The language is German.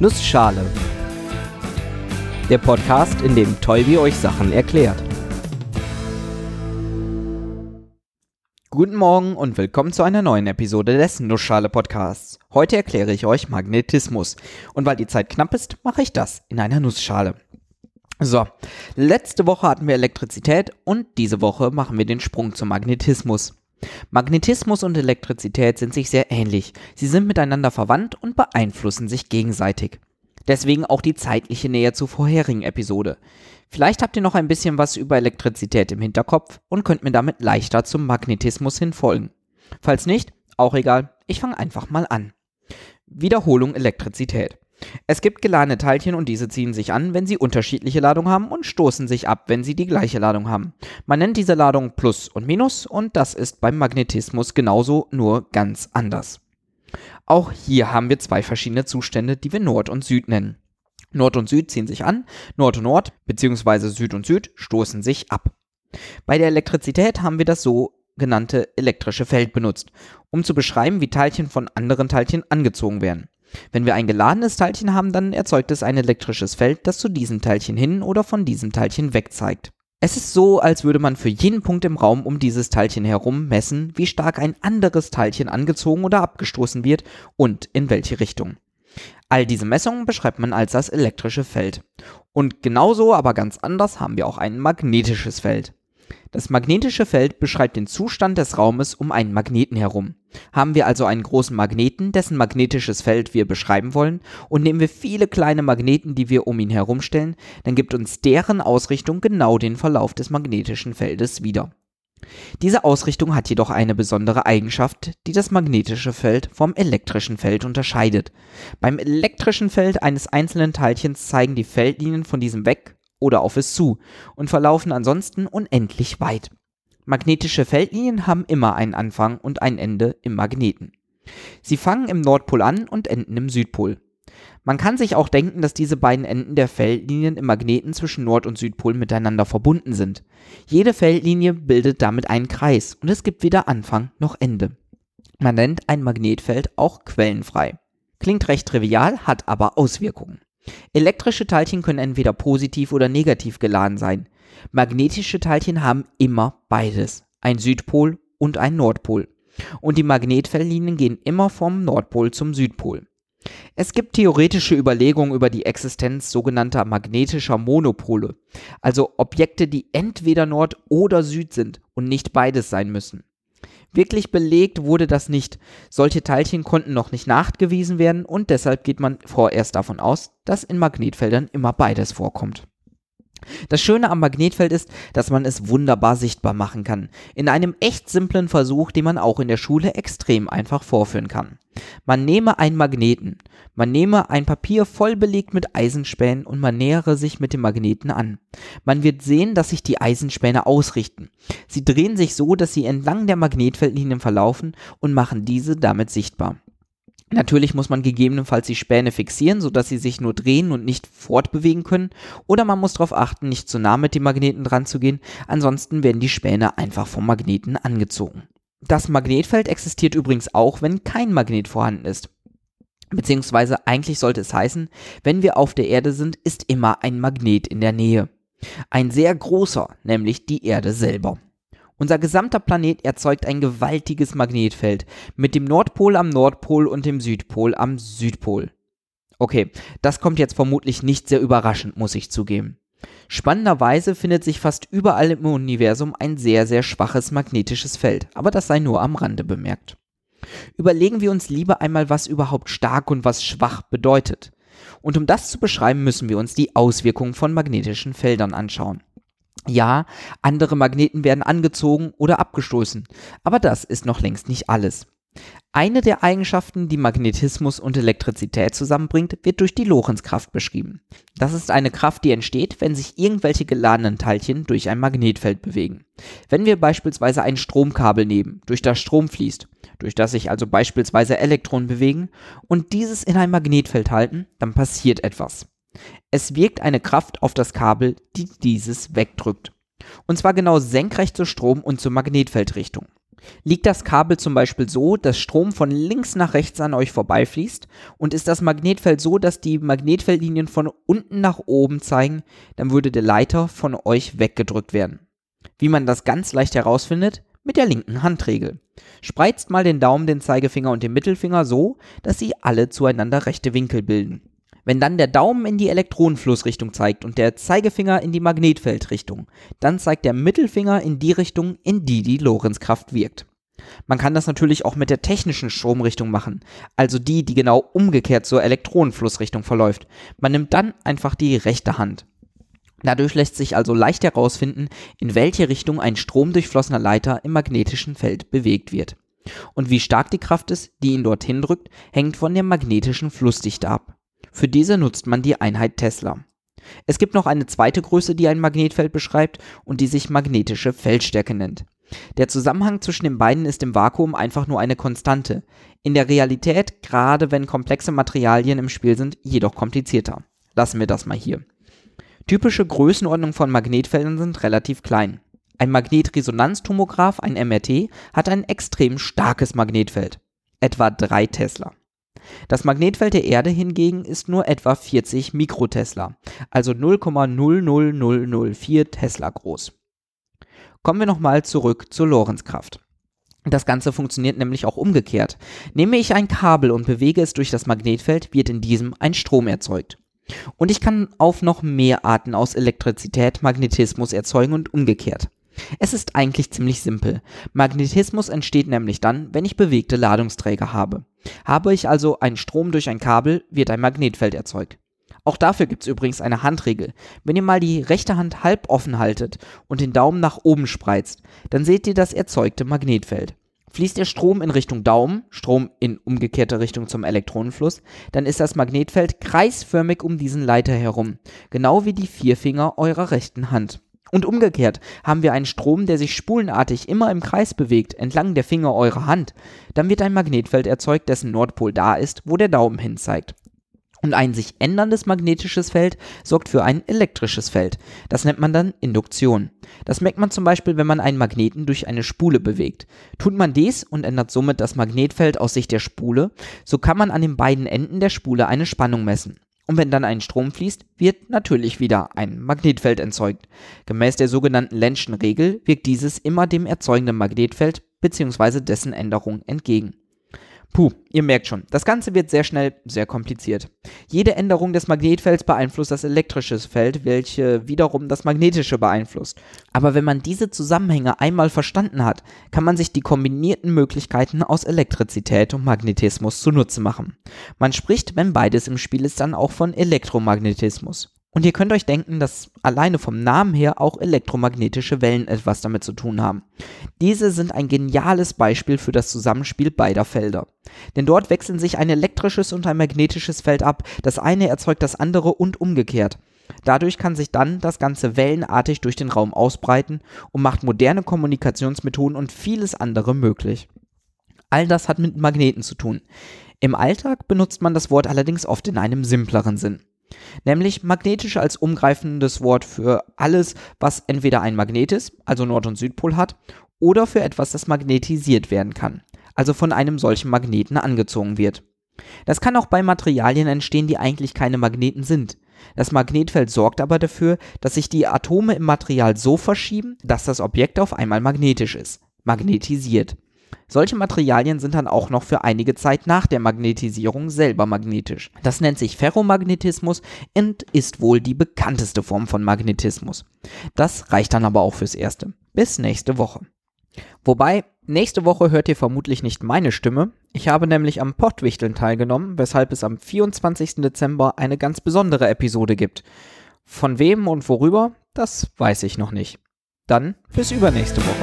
Nussschale. Der Podcast, in dem Tolbi euch Sachen erklärt. Guten Morgen und willkommen zu einer neuen Episode des Nussschale Podcasts. Heute erkläre ich euch Magnetismus. Und weil die Zeit knapp ist, mache ich das in einer Nussschale. So, letzte Woche hatten wir Elektrizität und diese Woche machen wir den Sprung zum Magnetismus. Magnetismus und Elektrizität sind sich sehr ähnlich. Sie sind miteinander verwandt und beeinflussen sich gegenseitig. Deswegen auch die zeitliche Nähe zur vorherigen Episode. Vielleicht habt ihr noch ein bisschen was über Elektrizität im Hinterkopf und könnt mir damit leichter zum Magnetismus hinfolgen. Falls nicht, auch egal, ich fange einfach mal an. Wiederholung Elektrizität. Es gibt geladene Teilchen und diese ziehen sich an, wenn sie unterschiedliche Ladung haben und stoßen sich ab, wenn sie die gleiche Ladung haben. Man nennt diese Ladung Plus und Minus und das ist beim Magnetismus genauso, nur ganz anders. Auch hier haben wir zwei verschiedene Zustände, die wir Nord und Süd nennen. Nord und Süd ziehen sich an, Nord und Nord bzw. Süd und Süd stoßen sich ab. Bei der Elektrizität haben wir das sogenannte elektrische Feld benutzt, um zu beschreiben, wie Teilchen von anderen Teilchen angezogen werden. Wenn wir ein geladenes Teilchen haben, dann erzeugt es ein elektrisches Feld, das zu diesem Teilchen hin oder von diesem Teilchen weg zeigt. Es ist so, als würde man für jeden Punkt im Raum um dieses Teilchen herum messen, wie stark ein anderes Teilchen angezogen oder abgestoßen wird und in welche Richtung. All diese Messungen beschreibt man als das elektrische Feld. Und genauso, aber ganz anders, haben wir auch ein magnetisches Feld. Das magnetische Feld beschreibt den Zustand des Raumes um einen Magneten herum. Haben wir also einen großen Magneten, dessen magnetisches Feld wir beschreiben wollen, und nehmen wir viele kleine Magneten, die wir um ihn herumstellen, dann gibt uns deren Ausrichtung genau den Verlauf des magnetischen Feldes wieder. Diese Ausrichtung hat jedoch eine besondere Eigenschaft, die das magnetische Feld vom elektrischen Feld unterscheidet. Beim elektrischen Feld eines einzelnen Teilchens zeigen die Feldlinien von diesem weg oder auf es zu und verlaufen ansonsten unendlich weit. Magnetische Feldlinien haben immer einen Anfang und ein Ende im Magneten. Sie fangen im Nordpol an und enden im Südpol. Man kann sich auch denken, dass diese beiden Enden der Feldlinien im Magneten zwischen Nord- und Südpol miteinander verbunden sind. Jede Feldlinie bildet damit einen Kreis und es gibt weder Anfang noch Ende. Man nennt ein Magnetfeld auch quellenfrei. Klingt recht trivial, hat aber Auswirkungen. Elektrische Teilchen können entweder positiv oder negativ geladen sein. Magnetische Teilchen haben immer beides, ein Südpol und ein Nordpol. Und die Magnetfeldlinien gehen immer vom Nordpol zum Südpol. Es gibt theoretische Überlegungen über die Existenz sogenannter magnetischer Monopole, also Objekte, die entweder Nord oder Süd sind und nicht beides sein müssen. Wirklich belegt wurde das nicht. Solche Teilchen konnten noch nicht nachgewiesen werden und deshalb geht man vorerst davon aus, dass in Magnetfeldern immer beides vorkommt. Das Schöne am Magnetfeld ist, dass man es wunderbar sichtbar machen kann. In einem echt simplen Versuch, den man auch in der Schule extrem einfach vorführen kann. Man nehme einen Magneten, man nehme ein Papier voll belegt mit Eisenspänen und man nähere sich mit dem Magneten an. Man wird sehen, dass sich die Eisenspäne ausrichten. Sie drehen sich so, dass sie entlang der Magnetfeldlinien verlaufen und machen diese damit sichtbar. Natürlich muss man gegebenenfalls die Späne fixieren, sodass sie sich nur drehen und nicht fortbewegen können. Oder man muss darauf achten, nicht zu nah mit dem Magneten dran zu gehen, ansonsten werden die Späne einfach vom Magneten angezogen. Das Magnetfeld existiert übrigens auch, wenn kein Magnet vorhanden ist. Beziehungsweise eigentlich sollte es heißen, wenn wir auf der Erde sind, ist immer ein Magnet in der Nähe. Ein sehr großer, nämlich die Erde selber. Unser gesamter Planet erzeugt ein gewaltiges Magnetfeld mit dem Nordpol am Nordpol und dem Südpol am Südpol. Okay, das kommt jetzt vermutlich nicht sehr überraschend, muss ich zugeben. Spannenderweise findet sich fast überall im Universum ein sehr, sehr schwaches magnetisches Feld, aber das sei nur am Rande bemerkt. Überlegen wir uns lieber einmal, was überhaupt stark und was schwach bedeutet. Und um das zu beschreiben, müssen wir uns die Auswirkungen von magnetischen Feldern anschauen. Ja, andere Magneten werden angezogen oder abgestoßen, aber das ist noch längst nicht alles. Eine der Eigenschaften, die Magnetismus und Elektrizität zusammenbringt, wird durch die Lorentzkraft beschrieben. Das ist eine Kraft, die entsteht, wenn sich irgendwelche geladenen Teilchen durch ein Magnetfeld bewegen. Wenn wir beispielsweise ein Stromkabel nehmen, durch das Strom fließt, durch das sich also beispielsweise Elektronen bewegen und dieses in ein Magnetfeld halten, dann passiert etwas. Es wirkt eine Kraft auf das Kabel, die dieses wegdrückt. Und zwar genau senkrecht zur Strom- und zur Magnetfeldrichtung. Liegt das Kabel zum Beispiel so, dass Strom von links nach rechts an euch vorbeifließt und ist das Magnetfeld so, dass die Magnetfeldlinien von unten nach oben zeigen, dann würde der Leiter von euch weggedrückt werden. Wie man das ganz leicht herausfindet? Mit der linken Handregel. Spreizt mal den Daumen, den Zeigefinger und den Mittelfinger so, dass sie alle zueinander rechte Winkel bilden. Wenn dann der Daumen in die Elektronenflussrichtung zeigt und der Zeigefinger in die Magnetfeldrichtung, dann zeigt der Mittelfinger in die Richtung, in die die Lorentzkraft wirkt. Man kann das natürlich auch mit der technischen Stromrichtung machen, also die, die genau umgekehrt zur Elektronenflussrichtung verläuft. Man nimmt dann einfach die rechte Hand. Dadurch lässt sich also leicht herausfinden, in welche Richtung ein stromdurchflossener Leiter im magnetischen Feld bewegt wird. Und wie stark die Kraft ist, die ihn dorthin drückt, hängt von der magnetischen Flussdichte ab. Für diese nutzt man die Einheit Tesla. Es gibt noch eine zweite Größe, die ein Magnetfeld beschreibt und die sich magnetische Feldstärke nennt. Der Zusammenhang zwischen den beiden ist im Vakuum einfach nur eine Konstante. In der Realität, gerade wenn komplexe Materialien im Spiel sind, jedoch komplizierter. Lassen wir das mal hier. Typische Größenordnungen von Magnetfeldern sind relativ klein. Ein Magnetresonanztomograph, ein MRT, hat ein extrem starkes Magnetfeld. Etwa 3 Tesla. Das Magnetfeld der Erde hingegen ist nur etwa 40 Mikrotesla, also 0,00004 Tesla groß. Kommen wir nochmal zurück zur Lorentzkraft. Das Ganze funktioniert nämlich auch umgekehrt. Nehme ich ein Kabel und bewege es durch das Magnetfeld, wird in diesem ein Strom erzeugt. Und ich kann auf noch mehr Arten aus Elektrizität Magnetismus erzeugen und umgekehrt. Es ist eigentlich ziemlich simpel. Magnetismus entsteht nämlich dann, wenn ich bewegte Ladungsträger habe. Habe ich also einen Strom durch ein Kabel, wird ein Magnetfeld erzeugt. Auch dafür gibt es übrigens eine Handregel. Wenn ihr mal die rechte Hand halb offen haltet und den Daumen nach oben spreizt, dann seht ihr das erzeugte Magnetfeld. Fließt der Strom in Richtung Daumen, Strom in umgekehrte Richtung zum Elektronenfluss, dann ist das Magnetfeld kreisförmig um diesen Leiter herum, genau wie die vier Finger eurer rechten Hand. Und umgekehrt haben wir einen Strom, der sich spulenartig immer im Kreis bewegt, entlang der Finger eurer Hand, dann wird ein Magnetfeld erzeugt, dessen Nordpol da ist, wo der Daumen hin zeigt. Und ein sich änderndes magnetisches Feld sorgt für ein elektrisches Feld. Das nennt man dann Induktion. Das merkt man zum Beispiel, wenn man einen Magneten durch eine Spule bewegt. Tut man dies und ändert somit das Magnetfeld aus Sicht der Spule, so kann man an den beiden Enden der Spule eine Spannung messen. Und wenn dann ein Strom fließt, wird natürlich wieder ein Magnetfeld erzeugt. Gemäß der sogenannten Lensch'schen Regel wirkt dieses immer dem erzeugenden Magnetfeld bzw. dessen Änderung entgegen. Puh, ihr merkt schon, das Ganze wird sehr schnell sehr kompliziert. Jede Änderung des Magnetfelds beeinflusst das elektrische Feld, welche wiederum das magnetische beeinflusst. Aber wenn man diese Zusammenhänge einmal verstanden hat, kann man sich die kombinierten Möglichkeiten aus Elektrizität und Magnetismus zunutze machen. Man spricht, wenn beides im Spiel ist, dann auch von Elektromagnetismus. Und ihr könnt euch denken, dass alleine vom Namen her auch elektromagnetische Wellen etwas damit zu tun haben. Diese sind ein geniales Beispiel für das Zusammenspiel beider Felder. Denn dort wechseln sich ein elektrisches und ein magnetisches Feld ab, das eine erzeugt das andere und umgekehrt. Dadurch kann sich dann das Ganze wellenartig durch den Raum ausbreiten und macht moderne Kommunikationsmethoden und vieles andere möglich. All das hat mit Magneten zu tun. Im Alltag benutzt man das Wort allerdings oft in einem simpleren Sinn. Nämlich magnetisch als umgreifendes Wort für alles, was entweder ein Magnet ist, also Nord- und Südpol hat, oder für etwas, das magnetisiert werden kann, also von einem solchen Magneten angezogen wird. Das kann auch bei Materialien entstehen, die eigentlich keine Magneten sind. Das Magnetfeld sorgt aber dafür, dass sich die Atome im Material so verschieben, dass das Objekt auf einmal magnetisch ist, magnetisiert. Solche Materialien sind dann auch noch für einige Zeit nach der Magnetisierung selber magnetisch. Das nennt sich Ferromagnetismus und ist wohl die bekannteste Form von Magnetismus. Das reicht dann aber auch fürs Erste. Bis nächste Woche. Wobei, nächste Woche hört ihr vermutlich nicht meine Stimme. Ich habe nämlich am Pottwichteln teilgenommen, weshalb es am 24. Dezember eine ganz besondere Episode gibt. Von wem und worüber, das weiß ich noch nicht. Dann bis übernächste Woche.